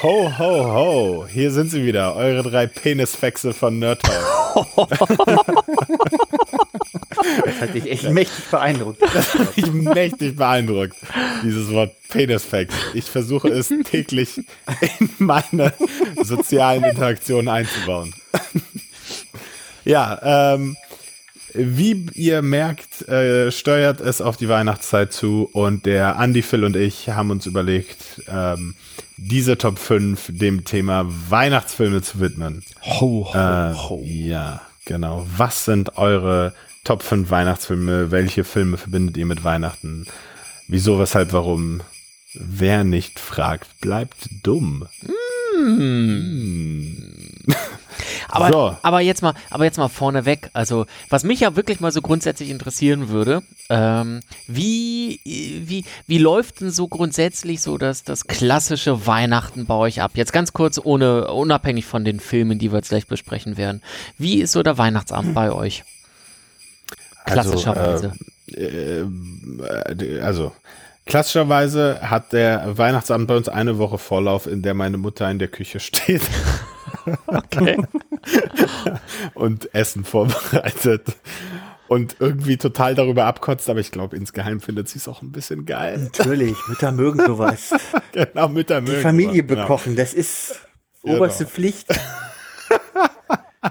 Ho, ho, ho. Hier sind sie wieder, eure drei Penisfexe von Nerd Talk. Das hat dich echt mächtig beeindruckt. Das hat mich mächtig beeindruckt, dieses Wort Penisfax. Ich versuche es täglich in meine sozialen Interaktionen einzubauen. Ja, ähm, wie ihr merkt, äh, steuert es auf die Weihnachtszeit zu und der Andy, Phil und ich haben uns überlegt, ähm, diese Top 5 dem Thema Weihnachtsfilme zu widmen. Ho, ho, Äh, ho. ja, genau. Was sind eure Top 5 Weihnachtsfilme? Welche Filme verbindet ihr mit Weihnachten? Wieso, weshalb, warum? Wer nicht fragt, bleibt dumm. Aber, So. aber jetzt mal, aber jetzt mal vorneweg. Also, was mich ja wirklich mal so grundsätzlich interessieren würde, ähm, wie, wie, wie läuft denn so grundsätzlich so das, das klassische Weihnachten bei euch ab? Jetzt ganz kurz, ohne, unabhängig von den Filmen, die wir jetzt gleich besprechen werden. Wie ist so der Weihnachtsabend bei euch? Klassischerweise. äh, äh, also klassischerweise hat der Weihnachtsabend bei uns eine Woche Vorlauf, in der meine Mutter in der Küche steht okay. und Essen vorbereitet und irgendwie total darüber abkotzt, aber ich glaube, insgeheim findet sie es auch ein bisschen geil. Natürlich, Mütter mögen sowas. genau, Mütter Die mögen Familie sowas, bekochen, das ist Genau. oberste Pflicht.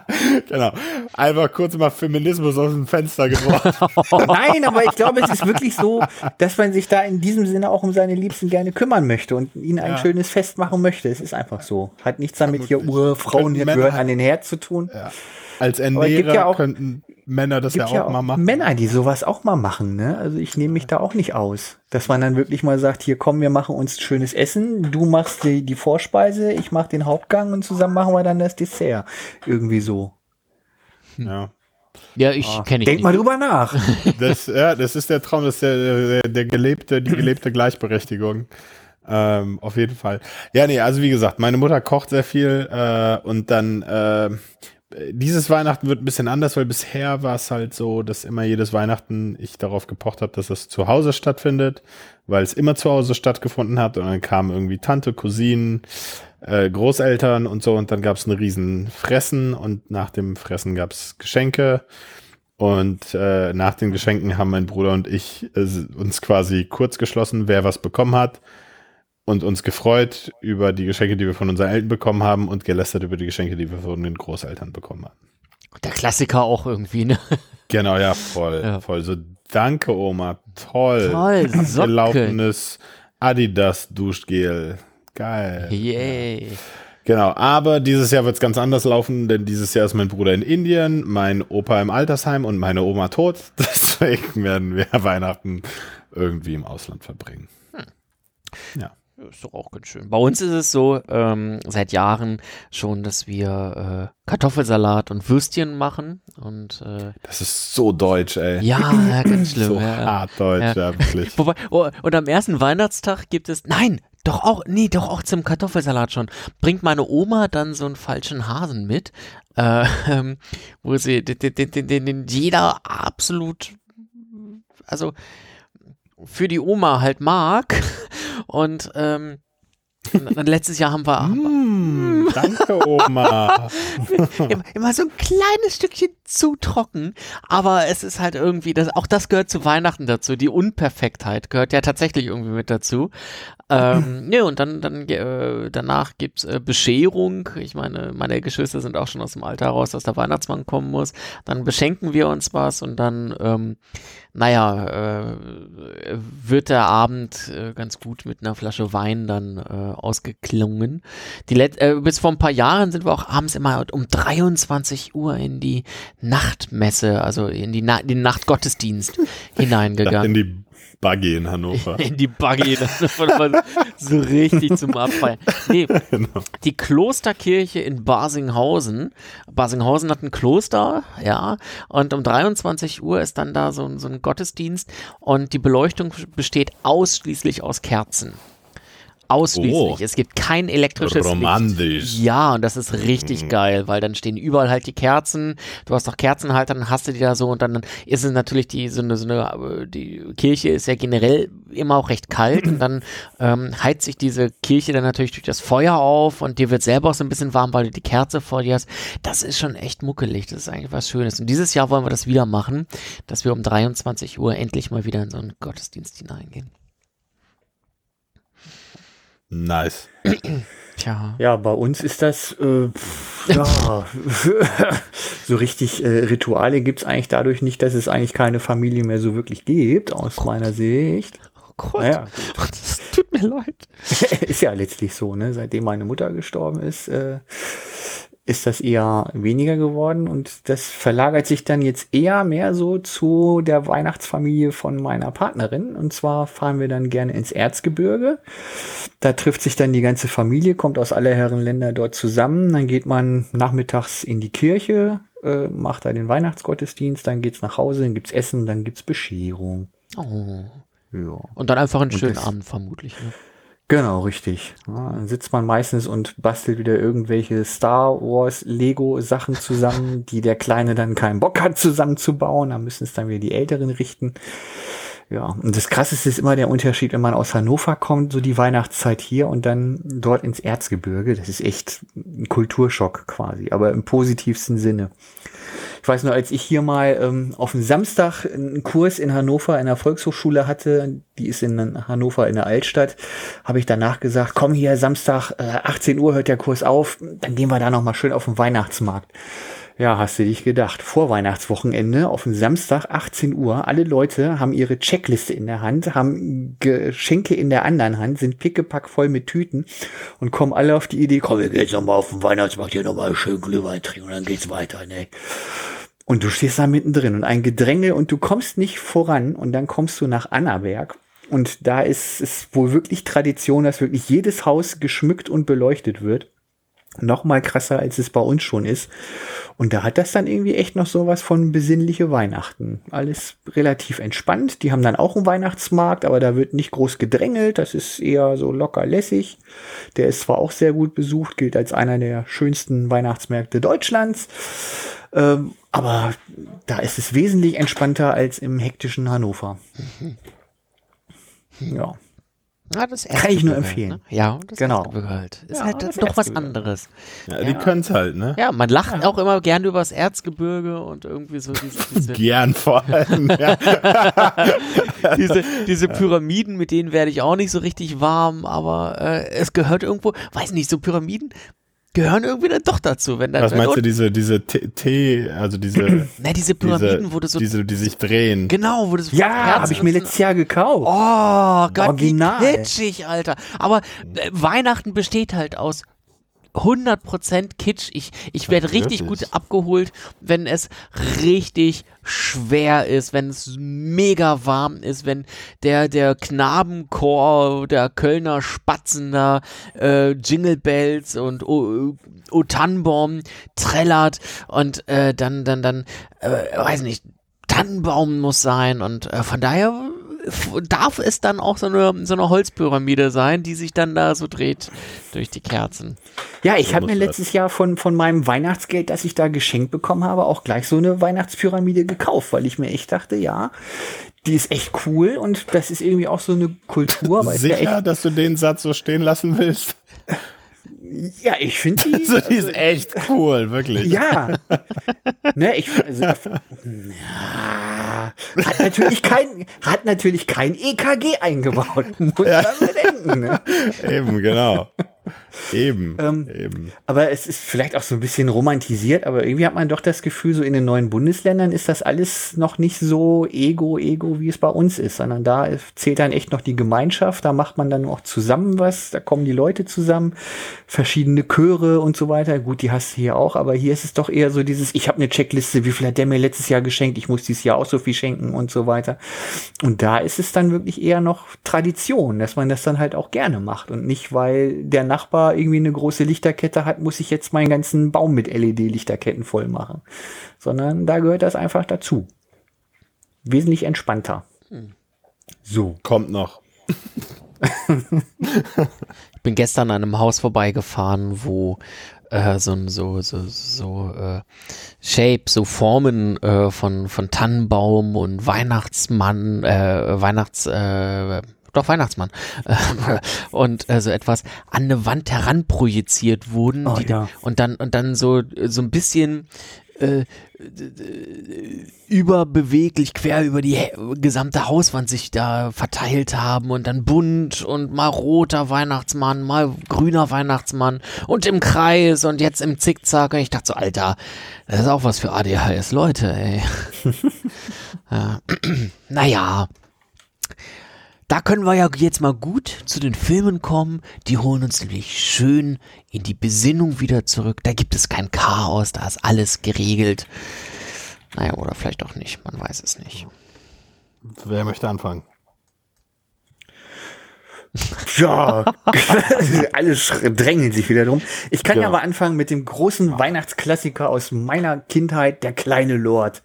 Genau. Einfach kurz mal Feminismus aus dem Fenster geworfen. Nein, aber ich glaube, es ist wirklich so, dass man sich da in diesem Sinne auch um seine Liebsten gerne kümmern möchte und ihnen ein Ja. schönes Fest machen möchte. Es ist einfach so. Hat nichts damit hier Urfrauen hier Männer gehören an den Herd zu tun. Als es gibt Ernährer ja auch- könnten Männer das ja auch, ja auch mal machen. Männer, die sowas auch mal machen. Ne? Also ich nehme mich da auch nicht aus. Dass man dann wirklich mal sagt, hier komm, wir machen uns schönes Essen, du machst die, die Vorspeise, ich mach den Hauptgang und zusammen machen wir dann das Dessert. Irgendwie so. Ja. Ja, ich kenne ich Denk nicht. mal drüber nach. Das, ja, das ist der Traum, das ist der, der, der gelebte, die gelebte Gleichberechtigung. Ähm, auf jeden Fall. Ja, nee, also wie gesagt, meine Mutter kocht sehr viel äh, und dann äh, dieses Weihnachten wird ein bisschen anders, weil bisher war es halt so, dass immer jedes Weihnachten ich darauf gepocht habe, dass es zu Hause stattfindet, weil es immer zu Hause stattgefunden hat. Und dann kamen irgendwie Tante, Cousinen, äh, Großeltern und so. Und dann gab es ein riesen Fressen und nach dem Fressen gab es Geschenke. Und äh, nach den Geschenken haben mein Bruder und ich äh, uns quasi kurz geschlossen, wer was bekommen hat und uns gefreut über die Geschenke, die wir von unseren Eltern bekommen haben und gelästert über die Geschenke, die wir von den Großeltern bekommen haben. Der Klassiker auch irgendwie, ne? Genau, ja, voll, Ja. voll. So, danke Oma, toll. Toll, Socken. Gelaufenes Adidas Duschgel. Geil. Yay. Genau, aber dieses Jahr wird es ganz anders laufen, denn dieses Jahr ist mein Bruder in Indien, mein Opa im Altersheim und meine Oma tot. Deswegen werden wir Weihnachten irgendwie im Ausland verbringen. Ja. Ja, Ist doch auch ganz schön. Bei uns ist es so, ähm, seit Jahren schon, dass wir äh, Kartoffelsalat und Würstchen machen. Und äh, Das ist so deutsch, ey. ja, ja, ganz schlimm. so ja, hart deutsch, ja, wirklich. Wobei, oh, und am ersten Weihnachtstag gibt es, nein, doch auch, nee, doch auch zum Kartoffelsalat schon, bringt meine Oma dann so einen falschen Hasen mit, äh, ähm, wo sie, den, den, den, den jeder absolut, also für die Oma halt mag. Und ähm, und letztes Jahr haben wir Mm, danke, Oma. immer, immer so ein kleines Stückchen zu trocken, aber es ist halt irgendwie, das, auch das gehört zu Weihnachten dazu. Die Unperfektheit gehört ja tatsächlich irgendwie mit dazu. Ähm, ne, und dann, dann äh, danach gibt's äh, Bescherung. Ich meine, meine Geschwister sind auch schon aus dem Alter heraus, dass der Weihnachtsmann kommen muss. Dann beschenken wir uns was und dann, ähm, naja, äh, wird der Abend äh, ganz gut mit einer Flasche Wein dann äh, ausgeklungen. Die Let äh, bis vor ein paar Jahren sind wir auch abends immer um 23 Uhr in die Nachtmesse, also in die Na den Nachtgottesdienst hineingegangen. In die Buggy in Hannover. In die Buggy, das war mal so richtig zum Abfeiern. Nee, genau. die Klosterkirche in Basinghausen. Basinghausen hat ein Kloster, ja, und um 23 Uhr ist dann da so, so ein Gottesdienst und die Beleuchtung besteht ausschließlich aus Kerzen. Ausschließlich. Oh. Es gibt kein elektrisches Romantisch. Licht. Ja, und das ist richtig Mhm. geil, weil dann stehen überall halt die Kerzen. Du hast doch Kerzenhalter, dann hast du die da so und dann ist es natürlich die so eine, so eine äh, die Kirche ist ja generell immer auch recht kalt und dann ähm, heizt sich diese Kirche dann natürlich durch das Feuer auf und dir wird selber auch so ein bisschen warm, weil du die Kerze vor dir hast. Das ist schon echt muckelig. Das ist eigentlich was Schönes. Und dieses Jahr wollen wir das wieder machen, dass wir um 23 Uhr endlich mal wieder in so einen Gottesdienst hineingehen. Nice. Tja. Ja, bei uns ist das, äh, pff, ja, so richtig äh, Rituale gibt's eigentlich dadurch nicht, dass es eigentlich keine Familie mehr so wirklich gibt, aus meiner Sicht. Oh Gott. Naja, Das tut mir leid. ist ja letztlich so, ne? Seitdem meine Mutter gestorben ist, äh, ist das eher weniger geworden und das verlagert sich dann jetzt eher mehr so zu der Weihnachtsfamilie von meiner Partnerin. Und zwar fahren wir dann gerne ins Erzgebirge. Da trifft sich dann die ganze Familie, kommt aus aller Herren Länder dort zusammen. Dann geht man nachmittags in die Kirche, äh, macht da den Weihnachtsgottesdienst, dann geht's nach Hause, dann gibt's Essen, dann gibt's Bescherung. Oh. Ja. Und dann einfach einen schönen Abend vermutlich. Ne? Genau, richtig. Ja, dann sitzt man meistens und bastelt wieder irgendwelche Star Wars Lego Sachen zusammen, die der Kleine dann keinen Bock hat zusammenzubauen. Da müssen es dann wieder die Älteren richten. Ja, und das Krasseste ist immer der Unterschied, wenn man aus Hannover kommt, so die Weihnachtszeit hier und dann dort ins Erzgebirge. Das ist echt ein Kulturschock quasi, aber im positivsten Sinne. Ich weiß nur, als ich hier mal ähm, auf dem Samstag einen Kurs in Hannover in der Volkshochschule hatte, die ist in Hannover in der Altstadt, habe ich danach gesagt, komm hier Samstag, äh, 18 Uhr hört der Kurs auf, dann gehen wir da noch mal schön auf den Weihnachtsmarkt. Ja, hast du dich gedacht. Vor Weihnachtswochenende auf den Samstag 18 Uhr. Alle Leute haben ihre Checkliste in der Hand, haben Geschenke in der anderen Hand, sind pickepack voll mit Tüten und kommen alle auf die Idee, komm, wir gehen jetzt noch mal auf den Weihnachtsmarkt hier noch mal schön Glühwein trinken und dann geht's weiter, ne? Und du stehst da mittendrin und ein Gedränge und du kommst nicht voran und dann kommst du nach Annaberg und da ist es wohl wirklich Tradition, dass wirklich jedes Haus geschmückt und beleuchtet wird. Noch mal krasser, als es bei uns schon ist. Und da hat das dann irgendwie echt noch sowas von besinnliche Weihnachten. Alles relativ entspannt. Die haben dann auch einen Weihnachtsmarkt, aber da wird nicht groß gedrängelt. Das ist eher so locker lässig. Der ist zwar auch sehr gut besucht, gilt als einer der schönsten Weihnachtsmärkte Deutschlands. Ähm, aber da ist es wesentlich entspannter als im hektischen Hannover. Ja. Ja, das Kann ich nur empfehlen. Ne? Ja, das Genau. Erzgebirge halt. Ist Ja, halt das doch was anderes. Ja, die können's halt, ne? Ja, man lacht auch immer gerne über das Erzgebirge und irgendwie so diese, diese, Gern vor allem. ja. diese, diese Pyramiden, mit denen werde ich auch nicht so richtig warm, aber äh, es gehört irgendwo, weiß nicht, so Pyramiden gehören irgendwie dann doch dazu. Wenn dann, Was meinst du, diese, diese T, T also diese, na, diese Pyramiden, diese, wo du so, diese, die sich drehen. genau, wo du so Ja, habe ich mir letztes Jahr gekauft. Oh Gott, Original. wie kitschig, Alter. Aber äh, Weihnachten besteht halt aus 100% Kitsch. Ich, ich werde richtig gut abgeholt, wenn es richtig schwer ist, wenn es mega warm ist, wenn der, der Knabenchor, der Kölner Spatzen da, äh, Jingle Bells und O, Tannenbaum trällert und äh, dann, dann, dann, äh, weiß nicht, Tannenbaum muss sein und äh, von daher darf es dann auch so eine, so eine Holzpyramide sein, die sich dann da so dreht durch die Kerzen. Ja, ich So habe mir das. letztes Jahr von, von meinem Weihnachtsgeld, das ich da geschenkt bekommen habe, auch gleich so eine Weihnachtspyramide gekauft, weil ich mir echt dachte, ja, die ist echt cool und das ist irgendwie auch so eine Kultur. Ja, Sicher, echt, dass du den Satz so stehen lassen willst? ja, ich finde die. Also, die ist echt cool, wirklich. Ja. ne, ich, also, ja, hat natürlich kein, hat natürlich kein EKG eingebaut. Muss man bedenken, ne? Eben, genau. Eben, Ähm, eben. Aber es ist vielleicht auch so ein bisschen romantisiert, aber irgendwie hat man doch das Gefühl, so in den neuen Bundesländern ist das alles noch nicht so ego, ego, wie es bei uns ist, sondern da zählt dann echt noch die Gemeinschaft, da macht man dann auch zusammen was, da kommen die Leute zusammen, verschiedene Chöre und so weiter. Gut, die hast du hier auch, aber hier ist es doch eher so dieses, ich habe eine Checkliste, wie viel hat der mir letztes Jahr geschenkt, ich muss dieses Jahr auch so viel schenken und so weiter. Und da ist es dann wirklich eher noch Tradition, dass man das dann halt auch gerne macht und nicht, weil der Nachbar irgendwie eine große Lichterkette hat, muss ich jetzt meinen ganzen Baum mit LED-Lichterketten voll machen. Sondern da gehört das einfach dazu. Wesentlich entspannter. So. Kommt noch. ich bin gestern an einem Haus vorbeigefahren, wo äh, so so so so äh, Shape, so Formen äh, von von Tannenbaum und Weihnachtsmann, äh, Weihnachts äh, doch Weihnachtsmann und äh, so etwas an eine Wand heranprojiziert wurden Oh, ja. und dann und dann so so ein bisschen äh, überbeweglich quer über die gesamte Hauswand sich da verteilt haben und dann bunt und mal roter Weihnachtsmann, mal grüner Weihnachtsmann und im Kreis und jetzt im Zickzack und ich dachte so, Alter, das ist auch was für ADHS Leute, ey. ja. Naja, da können wir ja jetzt mal gut zu den Filmen kommen. Die holen uns nämlich schön in die Besinnung wieder zurück. Da gibt es kein Chaos, da ist alles geregelt. Naja, oder vielleicht auch nicht, man weiß es nicht. Wer möchte anfangen? Ja, alle drängeln sich wieder drum. Ich kann ja Ja. aber anfangen mit dem großen Weihnachtsklassiker aus meiner Kindheit, der kleine Lord.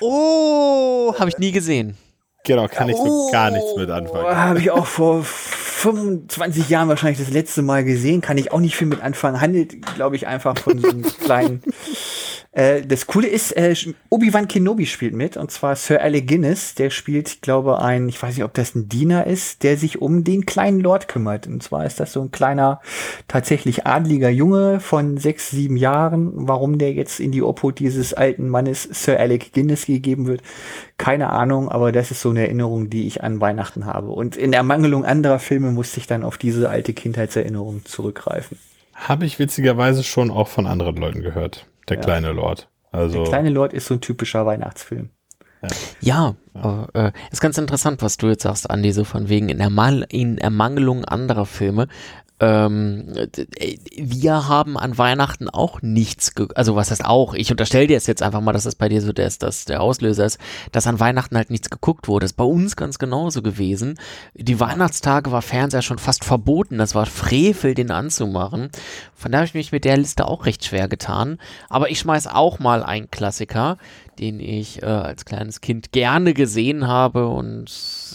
Oh, habe ich nie gesehen. Genau, kann ich so gar nichts mit Oh, anfangen. Habe ich auch vor 25 Jahren wahrscheinlich das letzte Mal gesehen. Kann ich auch nicht viel mit anfangen. Handelt, glaube ich, einfach von so einem kleinen. Äh, das Coole ist, äh, Obi-Wan Kenobi spielt mit. Und zwar Sir Alec Guinness. Der spielt, ich glaube, ein, ich weiß nicht, ob das ein Diener ist, der sich um den kleinen Lord kümmert. Und zwar ist das so ein kleiner, tatsächlich adliger Junge von sechs, sieben Jahren. Warum der jetzt in die Obhut dieses alten Mannes Sir Alec Guinness gegeben wird, keine Ahnung, aber das ist so eine Erinnerung, die ich an Weihnachten habe. Und in Ermangelung anderer Filme musste ich dann auf diese alte Kindheitserinnerung zurückgreifen. Habe ich witzigerweise schon auch von anderen Leuten gehört. Der kleine Lord. Also, Der kleine Lord ist so ein typischer Weihnachtsfilm. Ja, aber, äh, ist ganz interessant, was du jetzt sagst, Andi, so von wegen in, Ermal in Ermangelung anderer Filme. Ähm, äh, wir haben an Weihnachten auch nichts, ge also was heißt auch, ich unterstelle dir es jetzt einfach mal, dass das bei dir so der, ist, dass der Auslöser ist, dass an Weihnachten halt nichts geguckt wurde. Das ist bei uns ganz genauso gewesen. Die Weihnachtstage war Fernseher schon fast verboten, das war Frevel, den anzumachen. Von daher habe ich mich mit der Liste auch recht schwer getan. Aber ich schmeiß auch mal einen Klassiker, den ich äh, als kleines Kind gerne gesehen habe und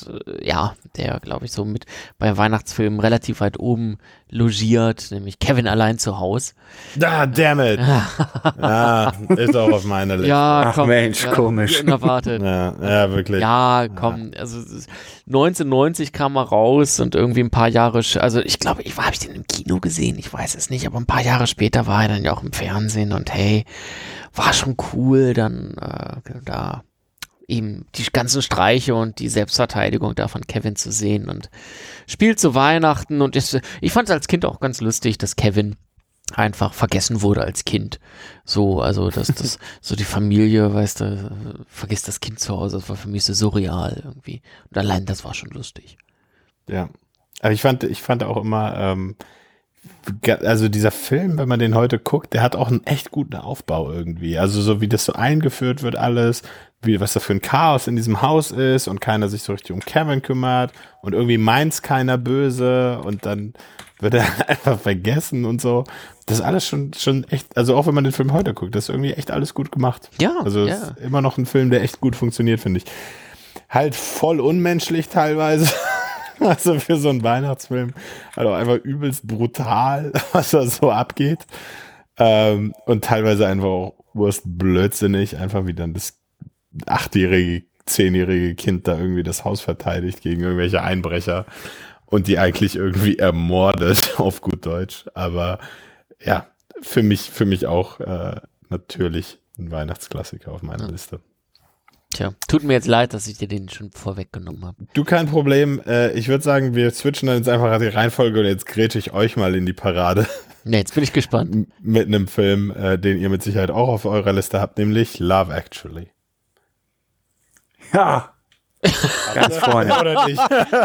äh, ja, der glaube ich so mit bei Weihnachtsfilmen relativ weit oben logiert, nämlich Kevin allein zu Haus. ah, damn it. ah, ist auch auf meiner Liste. Ja, Ach Mensch, ja, komisch. Unerwartet. Ja, ja wirklich. Ja, komm, also es ist- 1990 kam er raus und irgendwie ein paar Jahre, also ich glaube, ich war, habe ich den im Kino gesehen, ich weiß es nicht, aber ein paar Jahre später war er dann ja auch im Fernsehen und hey, war schon cool, dann äh, da eben die ganzen Streiche und die Selbstverteidigung da von Kevin zu sehen und spielt zu Weihnachten und ist, ich fand es als Kind auch ganz lustig, dass Kevin einfach vergessen wurde als Kind. So, also dass das so die Familie, weißt du, vergisst das Kind zu Hause, das war für mich so surreal irgendwie. Und allein das war schon lustig. Ja. Aber ich fand, ich fand auch immer, ähm, also dieser Film, wenn man den heute guckt, der hat auch einen echt guten Aufbau irgendwie. Also so wie das so eingeführt wird alles, wie was da für ein Chaos in diesem Haus ist und keiner sich so richtig um Kevin kümmert und irgendwie meint's keiner böse und dann wird er einfach vergessen und so. Das ist alles schon, schon echt, also auch wenn man den Film heute guckt, das ist irgendwie echt alles gut gemacht. Ja, Also es ja. ist immer noch ein Film, der echt gut funktioniert, finde ich. Halt voll unmenschlich teilweise. Also für so einen Weihnachtsfilm. Also einfach übelst brutal, was da so abgeht. Ähm, und teilweise einfach auch Wurst blödsinnig, einfach wie dann das achtjährige, zehnjährige Kind da irgendwie das Haus verteidigt gegen irgendwelche Einbrecher und die eigentlich irgendwie ermordet, auf gut Deutsch. Aber ja, für mich, für mich auch äh, natürlich ein Weihnachtsklassiker auf meiner Liste. Tja, tut mir jetzt leid, dass ich dir den schon vorweggenommen habe. Du kein Problem. Äh, ich würde sagen, wir switchen dann jetzt einfach die Reihenfolge und jetzt grätsche ich euch mal in die Parade Ne, jetzt bin ich gespannt. mit einem Film, äh, den ihr mit Sicherheit auch auf eurer Liste habt, nämlich Love Actually. Ja. Ganz vorne. Oder nicht?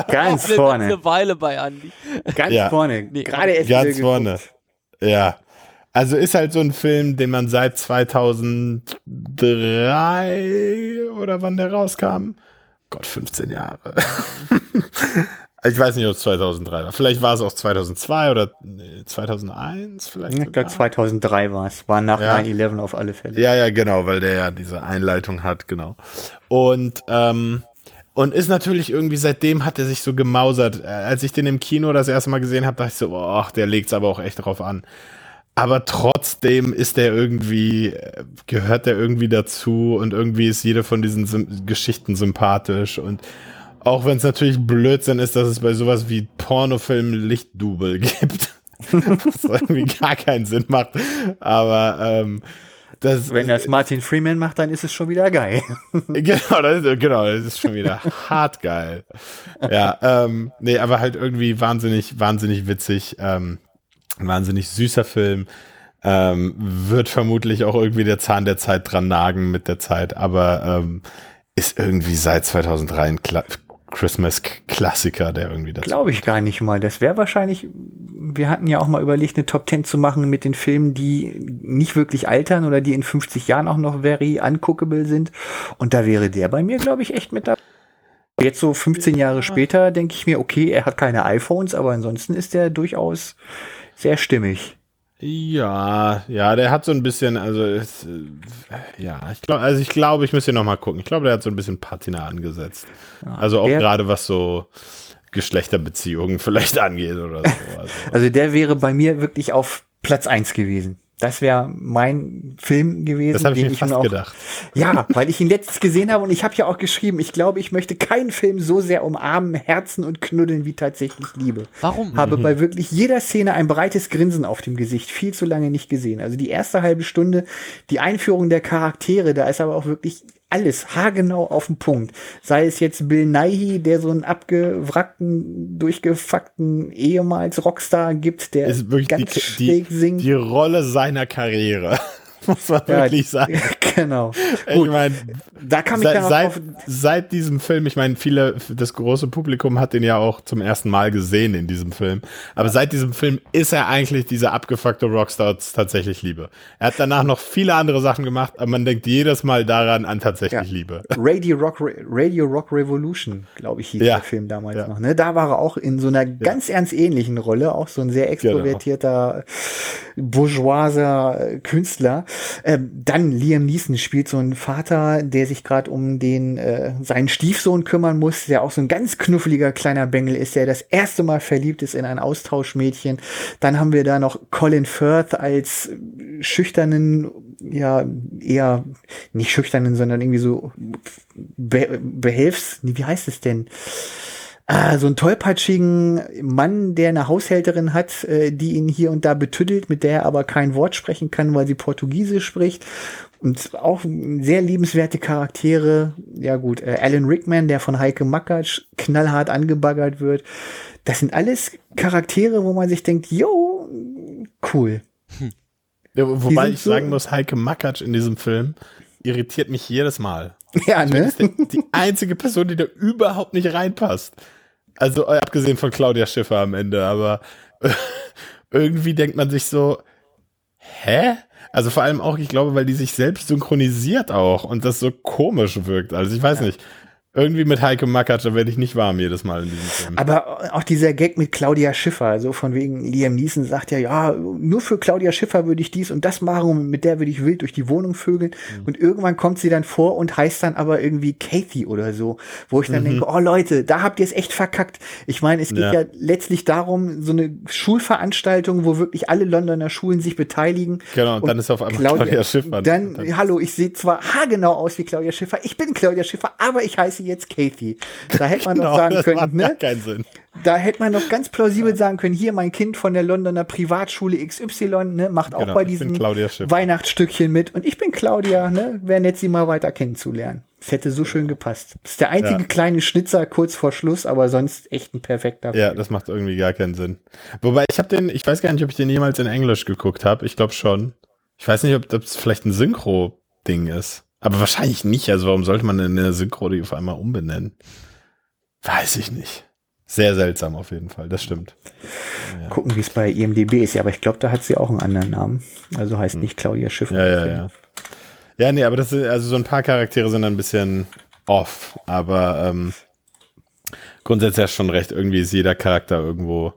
Ganz vorne. eine Weile bei Andy. Ganz Ja. vorne. Nee, Gerade erst Ganz vorne. geguckt. Ja. Also ist halt so ein Film, den man seit 2003 oder wann der rauskam. Gott, 15 Jahre. ich weiß nicht, ob es 2003 war. Vielleicht war es auch 2002 oder nee, 2001 vielleicht. Ich glaube 2003 war es. War nach Ja. 9-11 auf alle Fälle. Ja, ja, genau, weil der ja diese Einleitung hat, genau. Und ähm, Und ist natürlich irgendwie, seitdem hat er sich so gemausert. Äh, Als ich den im Kino das erste Mal gesehen habe, dachte ich so, ach, der legt's aber auch echt drauf an. Aber trotzdem ist der irgendwie, äh, gehört der irgendwie dazu und irgendwie ist jede von diesen Sym Geschichten sympathisch und auch wenn es natürlich Blödsinn ist, dass es bei sowas wie Pornofilmen Lichtdubel gibt. was irgendwie gar keinen Sinn macht. Aber ähm, das, Wenn das Martin Freeman macht, dann ist es schon wieder geil. genau, das ist, genau, das ist schon wieder hart geil. Ja, ähm, nee, aber halt irgendwie wahnsinnig, wahnsinnig witzig, ähm, ein wahnsinnig süßer Film. Ähm, wird vermutlich auch irgendwie der Zahn der Zeit dran nagen mit der Zeit, aber ähm, ist irgendwie seit 2003 ein Kla Christmas-Klassiker, der irgendwie dazu. Glaube ich gar nicht mal. Das wäre wahrscheinlich, wir hatten ja auch mal überlegt, eine Top 10 zu machen mit den Filmen, die nicht wirklich altern oder die in 50 Jahren auch noch very uncookable sind. Und da wäre der bei mir, glaube ich, echt mit dabei. Jetzt so 15 Jahre später denke ich mir, okay, er hat keine iPhones, aber ansonsten ist der durchaus sehr stimmig. Ja, ja, der hat so ein bisschen, also es, äh, ja, ich glaube, also ich glaube, ich muss hier noch mal gucken. Ich glaube, der hat so ein bisschen Patina angesetzt. also auch gerade was so Geschlechterbeziehungen vielleicht angeht oder so. Also, Also der wäre bei mir wirklich auf Platz eins gewesen. Das wäre mein Film gewesen. das habe ich mir fast nun auch, gedacht. Ja, weil ich ihn letztens gesehen habe und ich habe ja auch geschrieben, ich glaube, ich möchte keinen Film so sehr umarmen, Herzen und knuddeln wie tatsächlich Liebe. Warum? Habe bei wirklich jeder Szene ein breites Grinsen auf dem Gesicht, viel zu lange nicht gesehen. Also die erste halbe Stunde, die Einführung der Charaktere, da ist aber auch wirklich alles haargenau auf den Punkt. Sei es jetzt Bill Nighy, der so einen abgewrackten, durchgefuckten ehemals Rockstar gibt, der Ist wirklich ganz die, schräg die, singt. die Rolle seiner Karriere. Muss man Ja, wirklich sagen. genau. Ich Gut, meine, da kam ich seit, seit, drauf. seit diesem Film, ich meine, viele, das große Publikum hat den ja auch zum ersten Mal gesehen in diesem Film. Aber seit diesem Film ist er eigentlich dieser abgefuckte Rockstar tatsächlich Liebe. Er hat danach noch viele andere Sachen gemacht, aber man denkt jedes Mal daran an tatsächlich Ja. Liebe. Radio Rock, Radio Rock Revolution, glaube ich, hieß Ja. der Film damals Ja. noch. Ne? Da war er auch in so einer ganz ernst ähnlichen Rolle, auch so ein sehr Genau. extrovertierter, bourgeoiser äh, Künstler. Ähm, dann Liam Neeson spielt so einen Vater, der sich gerade um den äh, seinen Stiefsohn kümmern muss, der auch so ein ganz knuffeliger kleiner Bengel ist, der das erste Mal verliebt ist in ein Austauschmädchen. Dann haben wir da noch Colin Firth als schüchternen, ja, eher nicht schüchternen, sondern irgendwie so Be Behelfs, wie heißt es denn? Ah, so einen tollpatschigen Mann, der eine Haushälterin hat, äh, die ihn hier und da betüdelt, mit der er aber kein Wort sprechen kann, weil sie Portugiesisch spricht. Und auch sehr liebenswerte Charaktere. Ja gut, äh, Alan Rickman, der von Heike Makatsch knallhart angebaggert wird. Das sind alles Charaktere, wo man sich denkt, yo, cool. Ja, wo- wobei ich so- sagen muss, Heike Makatsch in diesem Film irritiert mich jedes Mal. Ja, ne? die einzige Person, die da überhaupt nicht reinpasst. Also äh, abgesehen von Claudia Schiffer am Ende, aber irgendwie denkt man sich so, hä? Also vor allem auch, ich glaube, weil die sich selbst synchronisiert auch und das so komisch wirkt. Also ich weiß nicht. Irgendwie mit Heike Makatsch, da werde ich nicht warm jedes Mal in diesem Film. Aber auch dieser Gag mit Claudia Schiffer, so von wegen Liam Neeson sagt ja, ja, nur für Claudia Schiffer würde ich dies und das machen und mit der würde ich wild durch die Wohnung vögeln. Und irgendwann kommt sie dann vor und heißt dann aber irgendwie Kathy oder so, wo ich dann denke, oh Leute, da habt ihr es echt verkackt. Ich meine, es geht Ja. ja. letztlich darum, so eine Schulveranstaltung, wo wirklich alle Londoner Schulen sich beteiligen. Genau, und dann ist auf einmal Claudia Schiffer. Dann, dann- hallo, ich sehe zwar haargenau aus wie Claudia Schiffer, ich bin Claudia Schiffer, aber ich heiße jetzt Kathy. Da hätte man Genau, sagen das können, ne? keinen Sinn. Da hätte man doch ganz plausibel sagen können, hier mein Kind von der Londoner Privatschule XY, ne, macht auch Genau, bei diesem. Weihnachtsstückchen mit und ich bin Claudia, ne, wäre nett, sie mal weiter kennenzulernen. Das hätte so schön gepasst. Das ist der einzige Ja. kleine Schnitzer kurz vor Schluss, aber sonst echt ein perfekter Ja, Film. das macht irgendwie gar keinen Sinn. Wobei ich habe den, ich weiß gar nicht, ob ich den jemals in Englisch geguckt habe. Ich glaube schon. Ich weiß nicht, ob das vielleicht ein Synchro-Ding ist. Aber wahrscheinlich nicht. Also warum sollte man denn eine Synchro die auf einmal umbenennen? Weiß ich nicht. Sehr seltsam auf jeden Fall. Das stimmt. Gucken, wie es bei IMDB ist. Ja, aber ich glaube, da hat sie auch einen anderen Namen. Also heißt nicht Claudia Schiffer. Hm. Ja, ja, ja. Ja, nee, aber das ist, also so ein paar Charaktere sind ein bisschen off. Aber ähm, grundsätzlich hast du schon recht. Irgendwie ist jeder Charakter irgendwo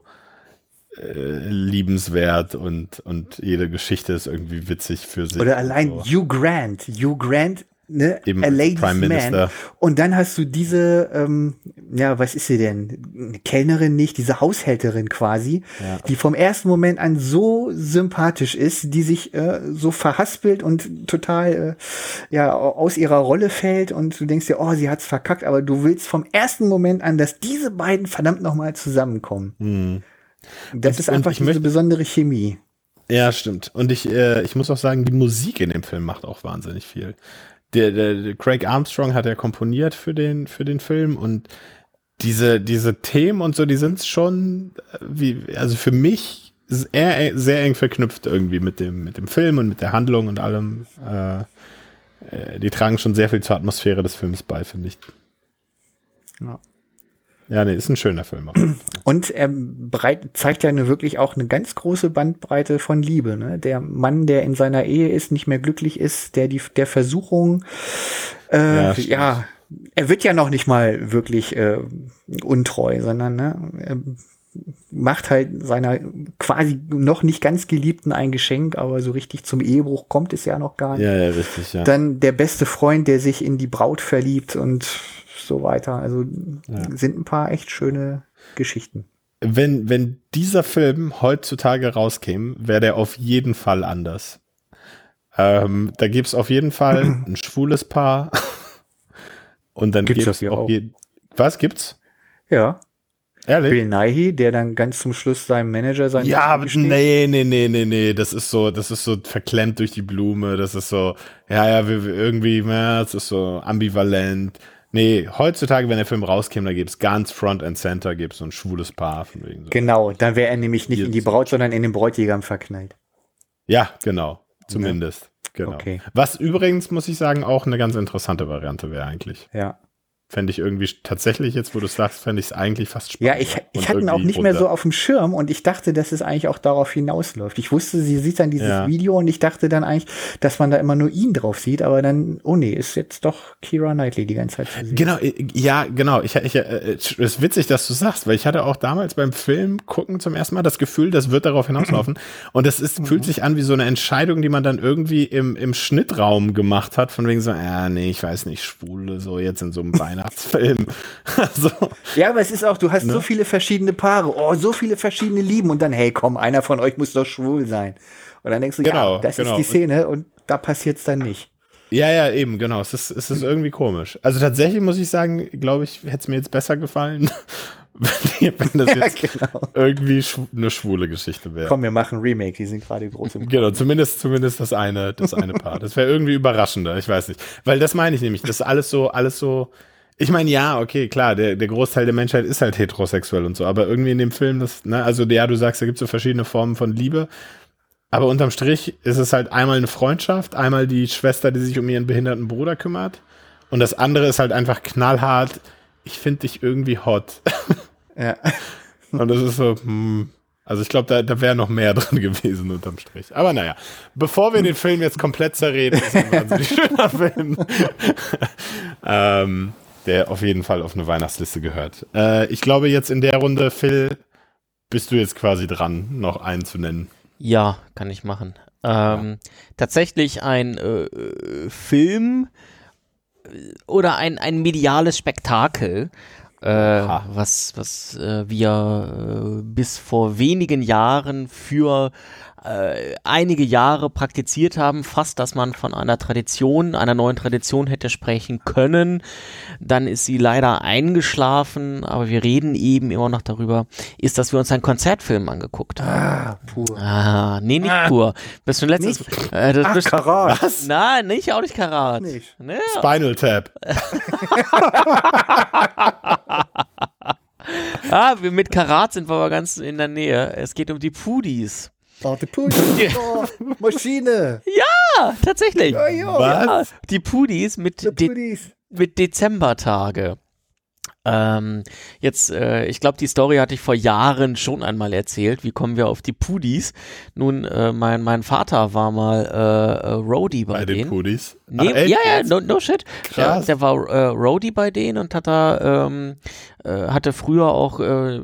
äh, liebenswert und, und jede Geschichte ist irgendwie witzig für sich. Oder allein So. Hugh Grant. Hugh Grant ne, Eben a ladies Prime man. Minister. Und dann hast du diese, ähm, ja, was ist sie denn? Kellnerin nicht, diese Haushälterin quasi, Ja. die vom ersten Moment an so sympathisch ist, die sich äh, so verhaspelt und total äh, ja aus ihrer Rolle fällt und du denkst dir, oh, sie hat's verkackt, aber du willst vom ersten Moment an, dass diese beiden verdammt nochmal zusammenkommen. Hm. Das ist einfach ich diese besondere Chemie. Ja, stimmt. Und ich, äh, ich muss auch sagen, die Musik in dem Film macht auch wahnsinnig viel. Der, der, der Craig Armstrong hat ja komponiert für den, für den Film und diese, diese Themen und so, die sind schon, äh, wie, also für mich ist er sehr eng verknüpft irgendwie mit dem, mit dem Film und mit der Handlung und allem. Äh, äh, die tragen schon sehr viel zur Atmosphäre des Films bei, finde ich. Ja. Ja, nee, ist ein schöner Film. Fall. Und er breit, zeigt ja nur wirklich auch eine ganz große Bandbreite von Liebe. Ne? Der Mann, der in seiner Ehe ist, nicht mehr glücklich ist, der die der Versuchung, äh, Ja, ja, er wird ja noch nicht mal wirklich äh, untreu, sondern ne, macht halt seiner quasi noch nicht ganz Geliebten ein Geschenk, aber so richtig zum Ehebruch kommt es ja noch gar nicht. Ja, ja, richtig, ja. Dann der beste Freund, der sich in die Braut verliebt und so weiter. Also Ja. sind ein paar echt schöne Geschichten. wenn, wenn dieser Film heutzutage rauskäme, wäre der auf jeden Fall anders. Ähm, da gibt's auf jeden Fall ein schwules Paar. Und dann Gibt's gibt's das hier auch auch? je Was gibt's? Ja. Ehrlich? Bill Nighy, der dann ganz zum Schluss seinem Manager sein Ja, aber nee, nee, nee, nee, nee, das ist so, das ist so verklemmt durch die Blume, das ist so, ja, ja, irgendwie, ja, das ist so ambivalent. Nee, heutzutage, wenn der Film rauskäme, da gibt's ganz Front and Center, gibt's so ein schwules Paar von wegen so. Genau, dann wäre er nämlich nicht in die. Braut, sondern in den Bräutigam verknallt. Ja, genau. Zumindest. Genau. Okay. Was übrigens, muss ich sagen, auch eine ganz interessante Variante wäre eigentlich. Ja. Fände ich irgendwie tatsächlich, jetzt wo du es sagst, fände ich es eigentlich fast Ja, spannend. ich, ich hatte ihn auch nicht mehr so auf dem Schirm und ich dachte, dass es eigentlich auch darauf hinausläuft. Ich wusste, sie sieht dann dieses Ja. Video und ich dachte dann eigentlich, dass man da immer nur ihn drauf sieht, aber dann, oh nee, ist jetzt doch Kira Knightley die ganze Zeit zu sehen. Genau, äh, ja, genau. Ich, ich, äh, es ist witzig, dass du sagst, weil ich hatte auch damals beim Film gucken zum ersten Mal das Gefühl, das wird darauf hinauslaufen. Und das ist, fühlt sich an wie so eine Entscheidung, die man dann irgendwie im, im Schnittraum gemacht hat, von wegen so, ja, nee, ich weiß nicht, Schwule, so jetzt in so einem Weihnachtsfilm. so. Ja, aber es ist auch, du hast Ne? so viele verschiedene Paare, oh, so viele verschiedene Lieben und dann, hey, komm, einer von euch muss doch schwul sein. Und dann denkst du, Genau, ja, das genau. ist die Szene und da passiert's dann nicht. Ja, ja, eben, genau. Es ist, es ist irgendwie komisch. Also tatsächlich muss ich sagen, glaube ich, hätte es mir jetzt besser gefallen, wenn, das Ja, jetzt genau. irgendwie schw eine schwule Geschichte wäre. Komm, wir machen Remake, die sind gerade groß im Genau, zumindest, zumindest das eine, das eine Paar. Das wäre irgendwie überraschender, ich weiß nicht. Weil das meine ich nämlich, das ist alles so, alles so. Ich meine, ja, okay, klar, der, der Großteil der Menschheit ist halt heterosexuell und so, aber irgendwie in dem Film, das, ne, also ja, du sagst, da gibt es so verschiedene Formen von Liebe. Aber unterm Strich ist es halt einmal eine Freundschaft, einmal die Schwester, die sich um ihren behinderten Bruder kümmert. Und das andere ist halt einfach knallhart, ich finde dich irgendwie hot. Ja. Und das ist so, hm, also ich glaube, da, da wäre noch mehr drin gewesen unterm Strich. Aber naja, bevor wir den Film jetzt komplett zerreden, ist ein wahnsinnig schöner Film, ähm, der auf jeden Fall auf eine Weihnachtsliste gehört. Äh, ich glaube jetzt in der Runde, Phil, bist du jetzt quasi dran, noch einen zu nennen. Ja, kann ich machen. Ähm, Tatsächlich ein äh, Film äh, oder ein, ein mediales Spektakel, äh, was, was äh, wir äh, bis vor wenigen Jahren für äh, einige Jahre praktiziert haben, fast, dass man von einer Tradition, einer neuen Tradition hätte sprechen können. Dann ist sie leider eingeschlafen, aber wir reden eben immer noch darüber, ist, dass wir uns einen Konzertfilm angeguckt haben. Ah, pur. Ah, nee, nicht pur. Bist du letztes äh, das Ach, bist, Karat. Was? Nein, nicht, auch nicht Karat. Nicht. Ne? Spinal Tap. Ah, wir mit Karat sind wir aber ganz in der Nähe. Es geht um die Pudis. Oh, die Pudis. Oh, Maschine. Ah, tatsächlich. Ja, ja. Was? Ja, die Pudis mit, De Pudis. mit Dezembertage. Ähm, jetzt, äh, ich glaube, die Story hatte ich vor Jahren schon einmal erzählt. Wie kommen wir auf die Pudis? Nun, äh, mein, mein Vater war mal äh, äh, Roadie bei, Bei den denen. Pudis. Nee, Ach, ja, ja, no, no shit. Krass. Der, der war äh, Roadie bei denen und hat da, ähm, äh, hatte früher auch äh,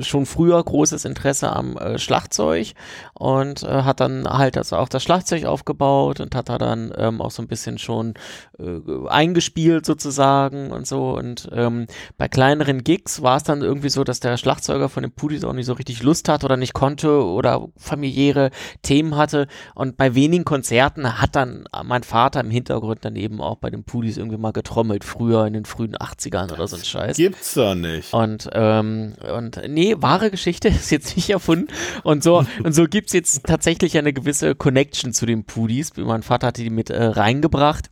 schon früher großes Interesse am äh, Schlagzeug und äh, hat dann halt also auch das Schlagzeug aufgebaut und hat da dann ähm, auch so ein bisschen schon äh, eingespielt sozusagen und so und ähm, bei kleineren Gigs war es dann irgendwie so, dass der Schlagzeuger von den Pudis auch nicht so richtig Lust hat oder nicht konnte oder familiäre Themen hatte und bei wenigen Konzerten hat dann mein Vater im Hintergrund daneben auch bei den Pudis irgendwie mal getrommelt, früher in den frühen 80ern oder so ein Scheiß. Gibt's doch nicht. Und, ähm, und nee, wahre Geschichte ist jetzt nicht erfunden. Und so, und so gibt's jetzt tatsächlich eine gewisse Connection zu den Pudis. Mein Vater hatte die mit äh, reingebracht.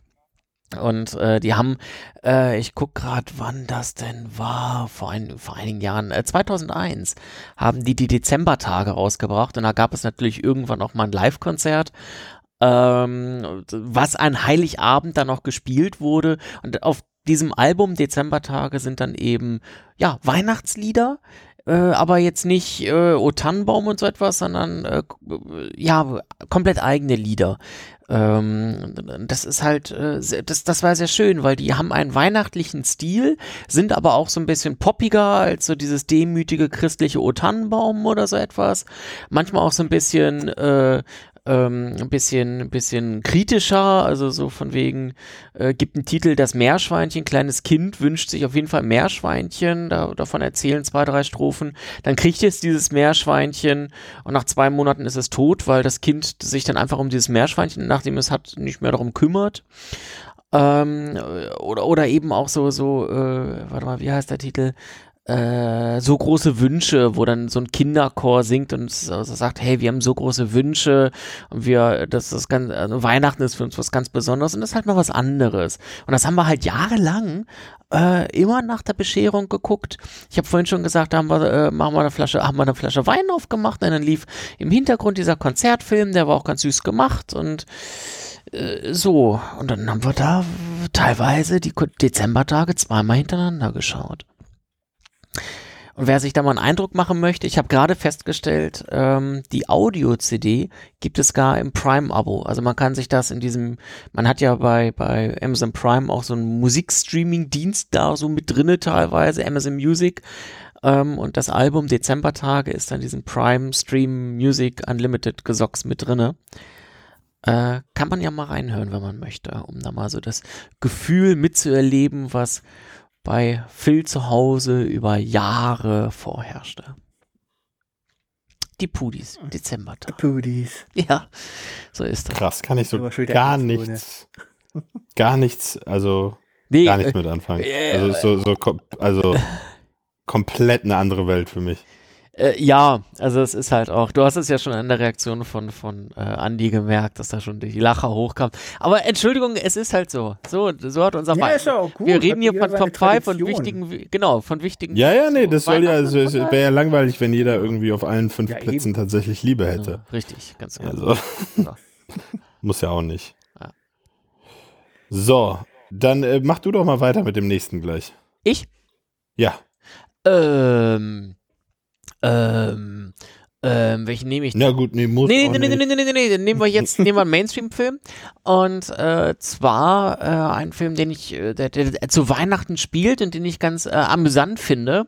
Und äh, die haben, äh, ich guck gerade, wann das denn war, vor, ein, vor einigen Jahren, äh, 2001, haben die die Dezembertage rausgebracht und da gab es natürlich irgendwann auch mal ein Live-Konzert, ähm, was an Heiligabend dann noch gespielt wurde und auf diesem Album Dezembertage sind dann eben, ja, Weihnachtslieder, äh, aber jetzt nicht äh, O Tannenbaum und so etwas, sondern äh, ja, komplett eigene Lieder. Ähm, das ist halt, äh, das, das war sehr schön, weil die haben einen weihnachtlichen Stil, sind aber auch so ein bisschen poppiger als so dieses demütige christliche O Tannenbaum oder so etwas. Manchmal auch so ein bisschen, äh, ähm, ein bisschen, bisschen kritischer, also so von wegen, äh, gibt einen Titel, das Meerschweinchen, kleines Kind wünscht sich auf jeden Fall Meerschweinchen, da, davon erzählen zwei, drei Strophen. Dann kriegt es dieses Meerschweinchen und nach zwei Monaten ist es tot, weil das Kind sich dann einfach um dieses Meerschweinchen, nachdem es hat, nicht mehr darum kümmert. Ähm, oder, oder eben auch so, so, äh, warte mal, wie heißt der Titel? Äh, so große Wünsche, wo dann so ein Kinderchor singt und also sagt, hey, wir haben so große Wünsche und wir, das ist ganz, also Weihnachten ist für uns was ganz Besonderes und das ist halt mal was anderes. Und das haben wir halt jahrelang äh, immer nach der Bescherung geguckt. Ich habe vorhin schon gesagt, da haben wir, äh, machen wir eine Flasche, haben wir eine Flasche Wein aufgemacht und dann lief im Hintergrund dieser Konzertfilm, der war auch ganz süß gemacht und äh, so. Und dann haben wir da teilweise die Dezembertage zweimal hintereinander geschaut. Und wer sich da mal einen Eindruck machen möchte, ich habe gerade festgestellt, ähm, die Audio-CD gibt es gar im Prime-Abo. Also man kann sich das in diesem, man hat ja bei, bei Amazon Prime auch so einen Musikstreaming-Dienst da so mit drinne teilweise, Amazon Music. Ähm, und das Album Dezembertage ist dann diesen Prime Stream Music Unlimited Gesocks mit drinne. Äh, kann man ja mal reinhören, wenn man möchte, um da mal so das Gefühl mitzuerleben, was bei Phil zu Hause über Jahre vorherrschte. Die Pudis, Dezembertag. Pudis. Ja, so ist das. Krass, kann ich so gar nichts, gar nichts, also Nee, gar nichts äh, mit anfangen. Also so, so, also komplett eine andere Welt für mich. Äh, ja, also es ist halt auch, du hast es ja schon an der Reaktion von, von äh, Andi gemerkt, dass da schon die Lacher hochkam. Aber Entschuldigung, es ist halt so. So, so hat unser Ja, ist ja auch gut. Wir reden hier von Top 5 und wichtigen, genau, von wichtigen. Ja, ja, nee, das soll ja, also, es wäre ja langweilig, wenn jeder irgendwie auf allen fünf Ja, Plätzen eben. tatsächlich Liebe Ja, hätte. richtig, ganz genau. Also, Ja. muss ja auch nicht. Ja. So, dann äh, mach du doch mal weiter mit dem nächsten gleich. Ich? Ja, Ähm, ähm, ähm, welchen nehme ich? na gut, nee, muss Nee, nee, nee, nee, nee, nee, nee, nee, dann nehmen wir jetzt nehmen wir einen Mainstream-Film und äh, zwar äh, einen Film, den ich, äh, der, der, der zu Weihnachten spielt und den ich ganz äh, amüsant finde,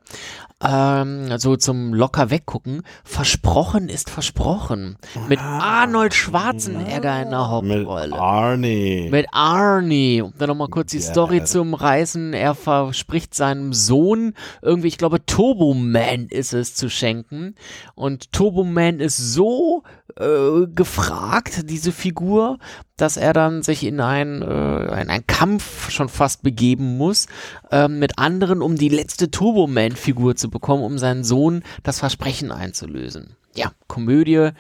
ähm, so zum locker weggucken. Versprochen ist versprochen mit Arnold Schwarzenegger in der Ah. Mit Hauptrolle. Arnie. Mit Arnie. Um dann nochmal kurz die Ja. Story zu umreißen. Er verspricht seinem Sohn irgendwie, ich glaube, Turbo Man ist es zu schenken. Und Turbo Man ist so äh, gefragt, diese Figur, dass er dann sich in einen, äh, in einen Kampf schon fast begeben muss ähm, mit anderen, um die letzte Turbo Man-Figur zu bekommen, um seinen Sohn das Versprechen einzulösen. Ja, Komödie,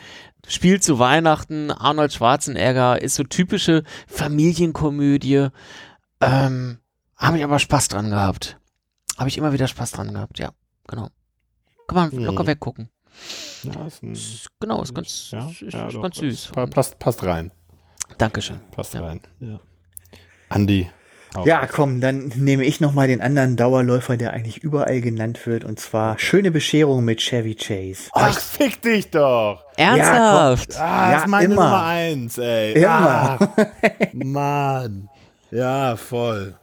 spielt zu Weihnachten, Arnold Schwarzenegger ist so typische Familienkomödie. Ähm, habe ich aber Spaß dran gehabt. Habe ich immer wieder Spaß dran gehabt, ja, genau. Kann man locker weggucken. Ja, ist ein, Ist, genau, ist ganz, ja, ist, ist ja, doch, ganz süß. pa- Passt, passt rein. Dankeschön. Passt Ja. rein. Ja. Andi, Hau Ja, komm, dann nehme ich noch mal den anderen Dauerläufer, der eigentlich überall genannt wird, und zwar Schöne Bescherung mit Chevy Chase. Ach, fick dich doch. Ernsthaft? Ah, Ja, das ist meine immer. Nummer eins, ey. Immer. Ah, Mann. Ja, voll.